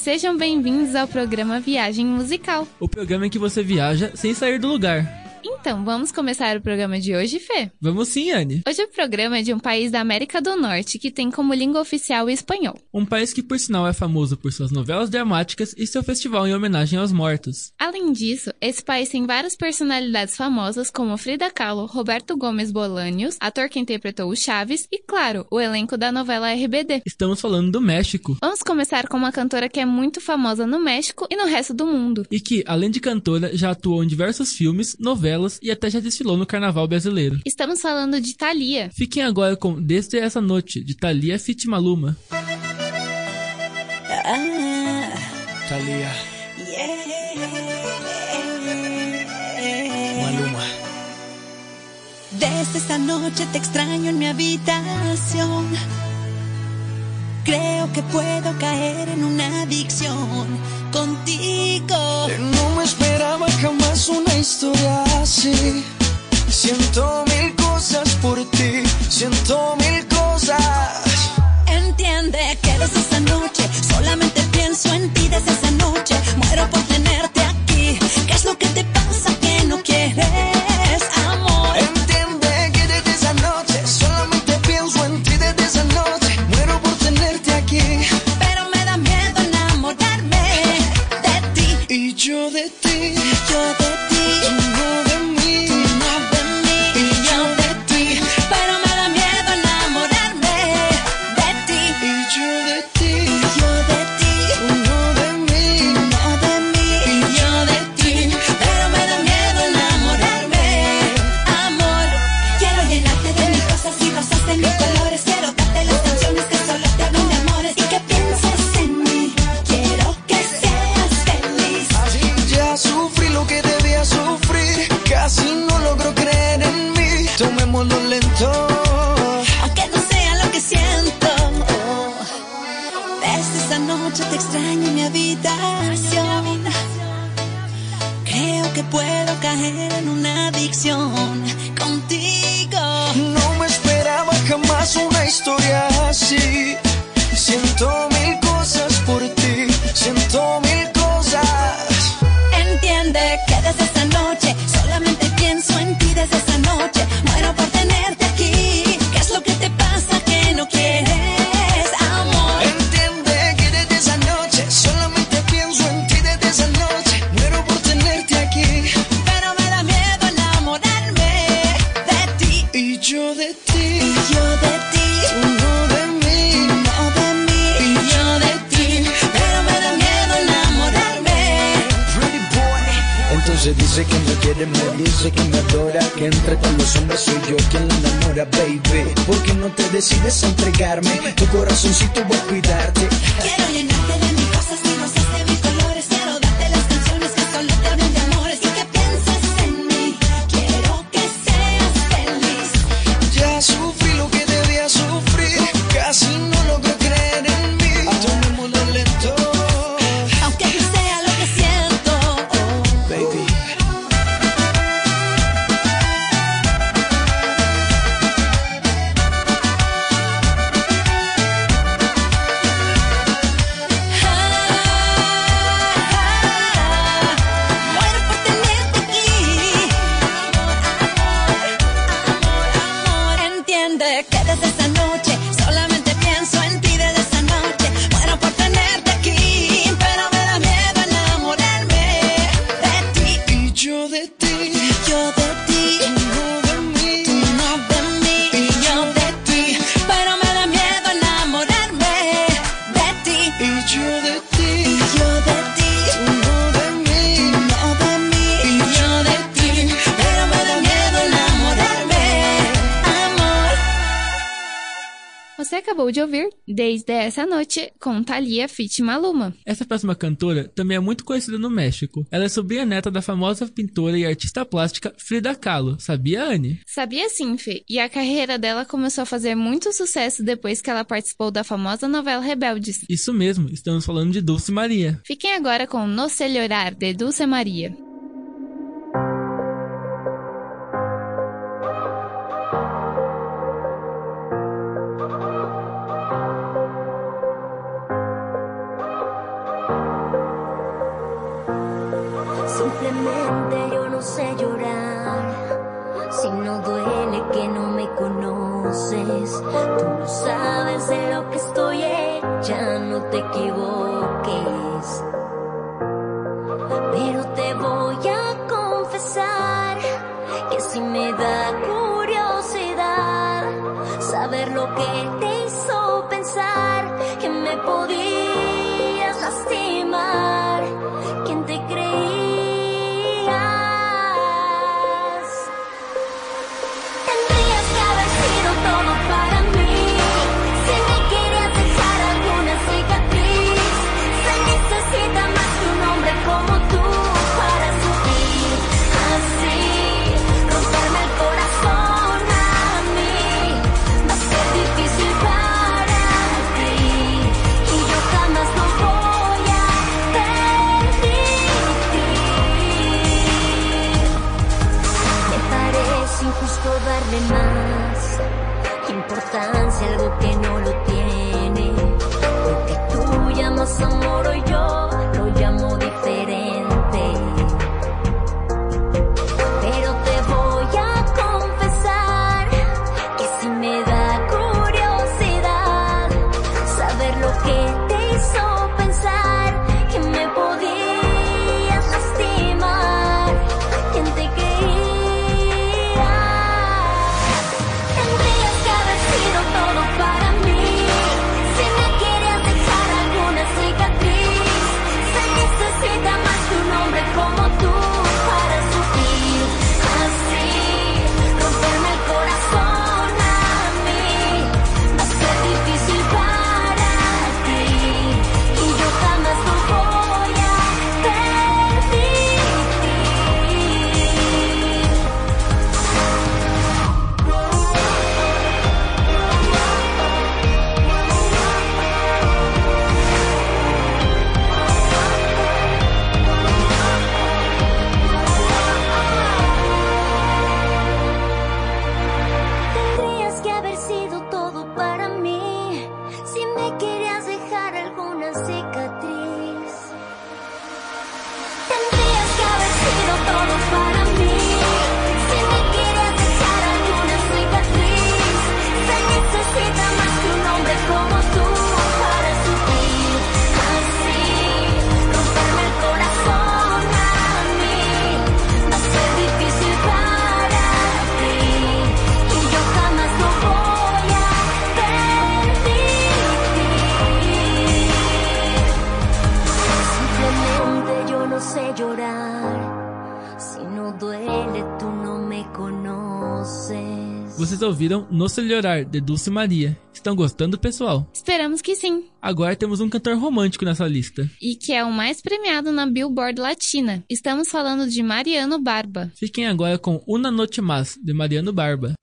Sejam bem-vindos ao programa Viagem Musical. O programa em que você viaja sem sair do lugar. Então, vamos começar o programa de hoje, Fê? Vamos sim, Anne. Hoje o programa é de um país da América do Norte que tem como língua oficial o espanhol. Um país que, por sinal, é famoso por suas novelas dramáticas e seu festival em homenagem aos mortos. Além disso, esse país tem várias personalidades famosas como Frida Kahlo, Roberto Gomes Bolanios, ator que interpretou o Chaves e, claro, o elenco da novela RBD. Estamos falando do México. Vamos começar com uma cantora que é muito famosa no México e no resto do mundo. E que, além de cantora, já atuou em diversos filmes, novelas e até já desfilou no carnaval brasileiro. Estamos falando de Thalia. Fiquem agora com Desde essa noite, de Thalia Fit Maluma. Ah, Thalia, yeah. Maluma. Desde esta noche te extraño en mi habitación. Creo que puedo caer en una adicción contigo. No me esperaba jamás una historia así. Siento mil cosas por ti, siento mil cosas. Entiende que desde esa noche solamente pienso en ti. Solo te Desde essa noite com Thalia Fit Maluma. Essa próxima cantora também é muito conhecida no México. Ela é sobrinha neta da famosa pintora e artista plástica Frida Kahlo. Sabia, Anne? Sabia sim, Fê, e a carreira dela começou a fazer muito sucesso depois que ela participou da famosa novela Rebeldes. Isso mesmo, estamos falando de Dulce Maria. Fiquem agora com No Sé Llorar, de Dulce Maria. Si me da curiosidad saber lo que te hizo pensar que me podías Vocês ouviram No Se Llorar, de Dulce Maria. Estão gostando, pessoal? Esperamos que sim. Agora temos um cantor romântico nessa lista. E que é o mais premiado na Billboard Latina. Estamos falando de Mariano Barba. Fiquem agora com Una Noche Más, de Mariano Barba.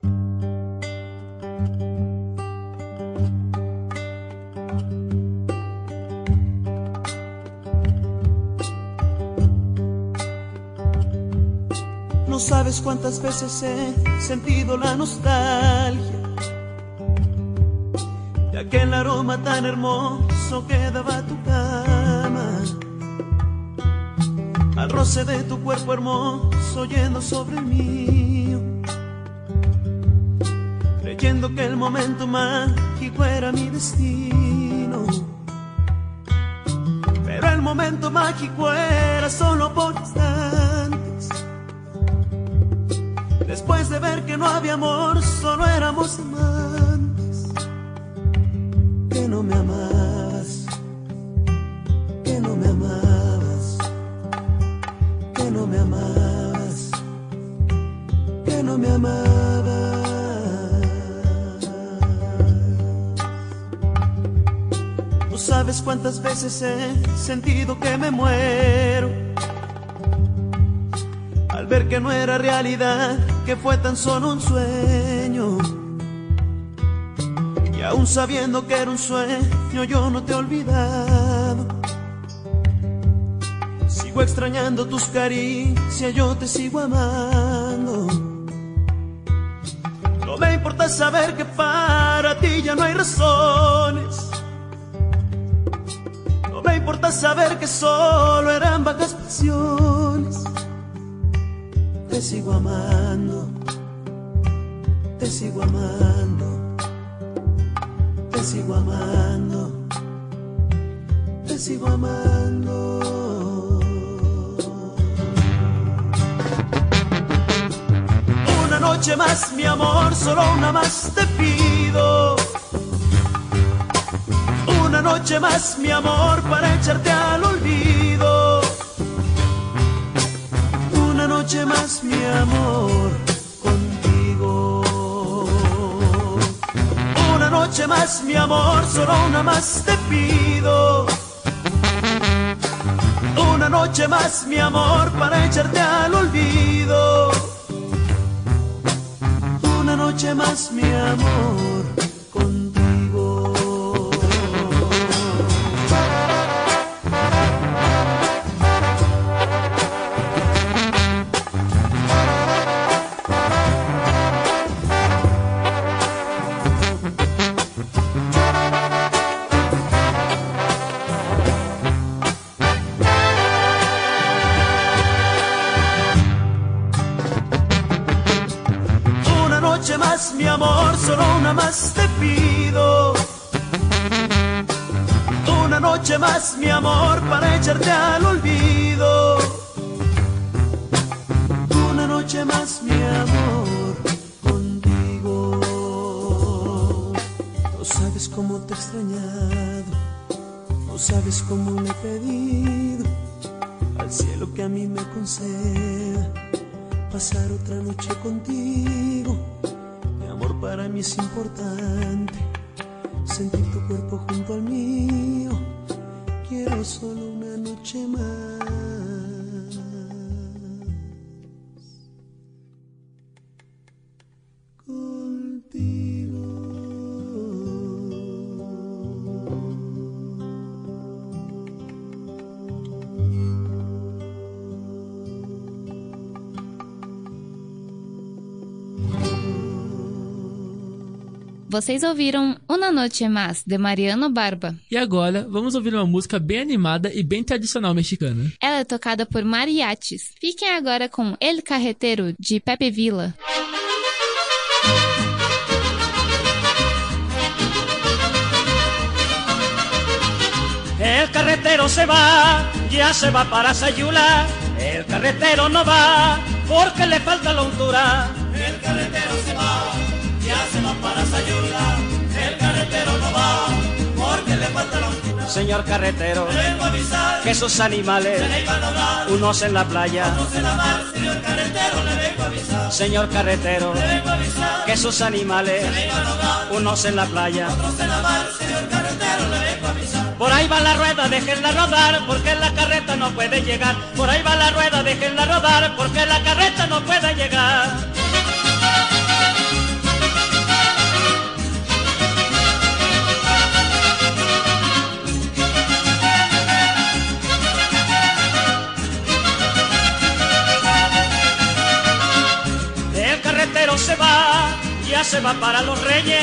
No sabes cuántas veces he sentido la nostalgia de aquel aroma tan hermoso que daba tu cama. Al roce de tu cuerpo hermoso yendo sobre el mío. Creyendo que el momento mágico era mi destino. Pero el momento mágico era solo por instantes. Después de ver que no había amor, solo éramos amantes. Que no me amabas, que no me amabas, que no me amabas, que no me amabas. No sabes cuántas veces he sentido que me muero al ver que no era realidad, que fue tan solo un sueño. Y aún sabiendo que era un sueño, yo no te he olvidado. Sigo extrañando tus caricias, yo te sigo amando. No me importa saber que para ti ya no hay razones. No me importa saber que solo eran vagas pasiones te sigo amando, te sigo amando, te sigo amando, te sigo amando. Una noche más, mi amor, solo una más te pido. Una noche más, mi amor, para echarte al olvido. Noche más, mi amor, contigo. Una noche más, mi amor, solo una más te pido. Una noche más, mi amor, para echarte al olvido. Una noche más, mi amor, Una noche más, mi amor, para echarte al olvido. Una noche más, mi amor, contigo. No sabes cómo te he extrañado, no sabes cómo le he pedido al cielo que a mí me conceda pasar otra noche contigo. Mi amor para mí es importante. Sentir tu cuerpo junto al mío. Quiero solo una noche más. Vocês ouviram Una Noche Más, de Mariano Barba. E agora, vamos ouvir uma música bem animada e bem tradicional mexicana. Ela é tocada por mariachis. Fiquem agora com El Carreteiro, de Pepe Villa. El carretero se va, ya se va para Sayula. El carretero no va porque le falta la altura. Ya se va para Sayula. El carretero no va porque le falta la altura. Señor carretero, que esos animales, unos en la playa, Señor carretero, que esos animales, unos en la playa, por ahí va la rueda, déjenla rodar, porque la carreta no puede llegar. Por ahí va la rueda, déjenla rodar, porque la carreta no puede llegar. Se va para los reyes.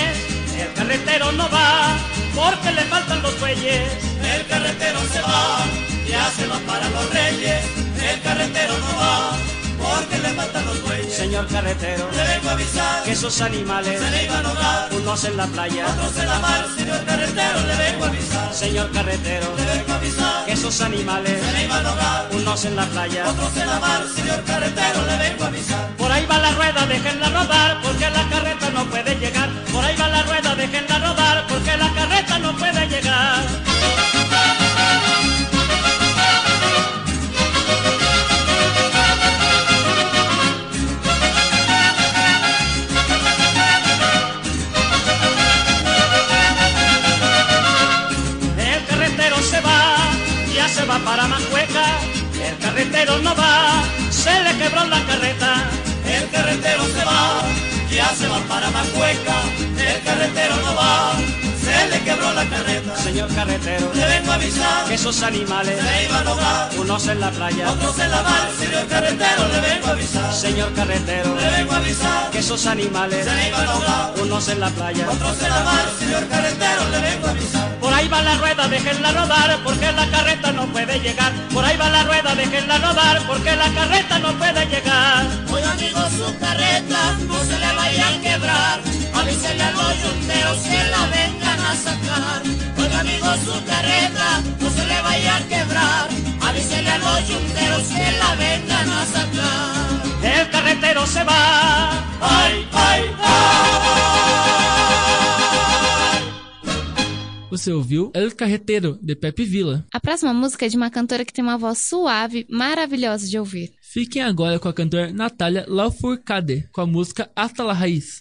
El carretero no va, porque le faltan los bueyes. El carretero se va, ya se va para los reyes. El carretero no va, porque le faltan los bueyes. Señor carretero, le vengo a avisar que esos animales se le iban a ahogar. Unos en la playa, otros en la mar. Señor carretero, le vengo a avisar. Señor carretero, le vengo a avisar que esos animales se le iban a ahogar. Unos en la playa, otros en la mar. Señor carretero, le vengo a avisar. Por ahí va la rueda, déjenla rodar, porque la carreta puede llegar. Playa, otros en la mar. Señor carretero, le vengo a avisar, señor carretero, le vengo a avisar que esos animales, se iban a ahogar, unos en la playa, otros en la mar. Señor carretero, le vengo a avisar. Por ahí va la rueda, déjenla rodar, porque la carreta no puede llegar. Por ahí va la rueda, déjenla rodar, porque la carreta no puede llegar. Oiga amigo su carreta, no se le vaya a quebrar. Avísele a los yunteros que la vengan a sacar. Oiga amigo su carreta, no se le vaya a quebrar. Avísele a los yunteros que la vengan a sacar. El carretero se va. Ay, ay, ay. Você ouviu El Carreteiro, de Pepe Villa. A próxima música é de uma cantora que tem uma voz suave, maravilhosa de ouvir. Fiquem agora com a cantora Natália Lafourcade, com a música Hasta la Raiz.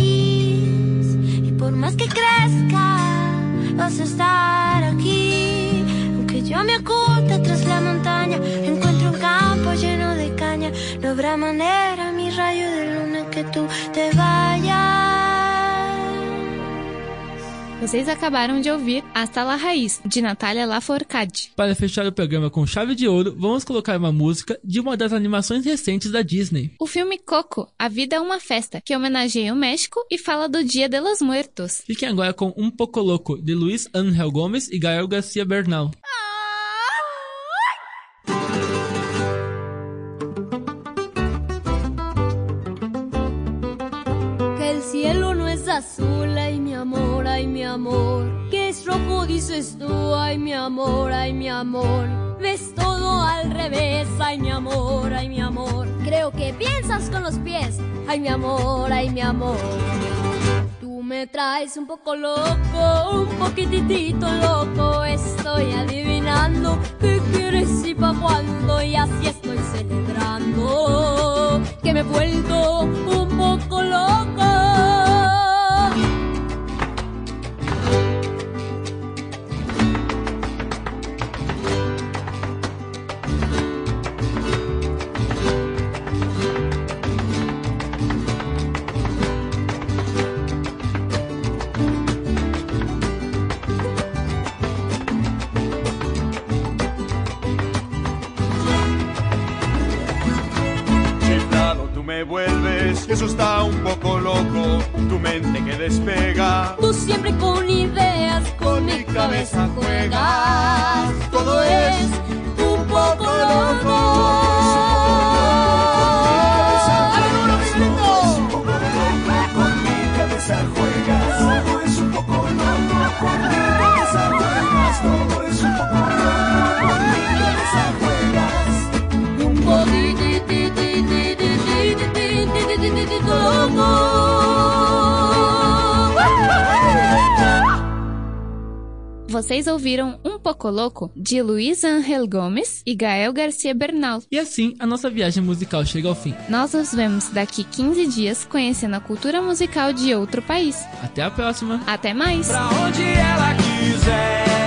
Y por más que crezca vas a estar aquí. Aunque yo me oculte tras la montaña, encuentro un campo lleno de caña. No habrá manera, mi rayo de luna, que tú te vayas. Vocês acabaram de ouvir Hasta la Raiz, de Natália Lafourcade. Para fechar o programa com chave de ouro, vamos colocar uma música de uma das animações recentes da Disney. O filme Coco, A Vida é uma Festa, que homenageia o México e fala do Dia de los Muertos. Fiquem agora com Um Poco Louco, de Luiz Angel Gomes e Gael Garcia Bernal. Que el cielo no es azul y mi amor, ay mi amor. ¿Qué es rojo dices tú? Ay mi amor, ay mi amor. Ves todo al revés, ay mi amor, ay mi amor. Creo que piensas con los pies, ay mi amor, ay mi amor. Tú me traes un poco loco, un poquitito loco. Estoy adivinando qué quieres y pa' cuándo. Y así estoy celebrando que me he vuelto un poco loco. Vocês ouviram Um Pouco Louco, de Luiz Angel Gomes e Gael Garcia Bernal. E assim, a nossa viagem musical chega ao fim. Nós nos vemos daqui 15 dias conhecendo a cultura musical de outro país. Até a próxima! Até mais! Pra onde ela quiser.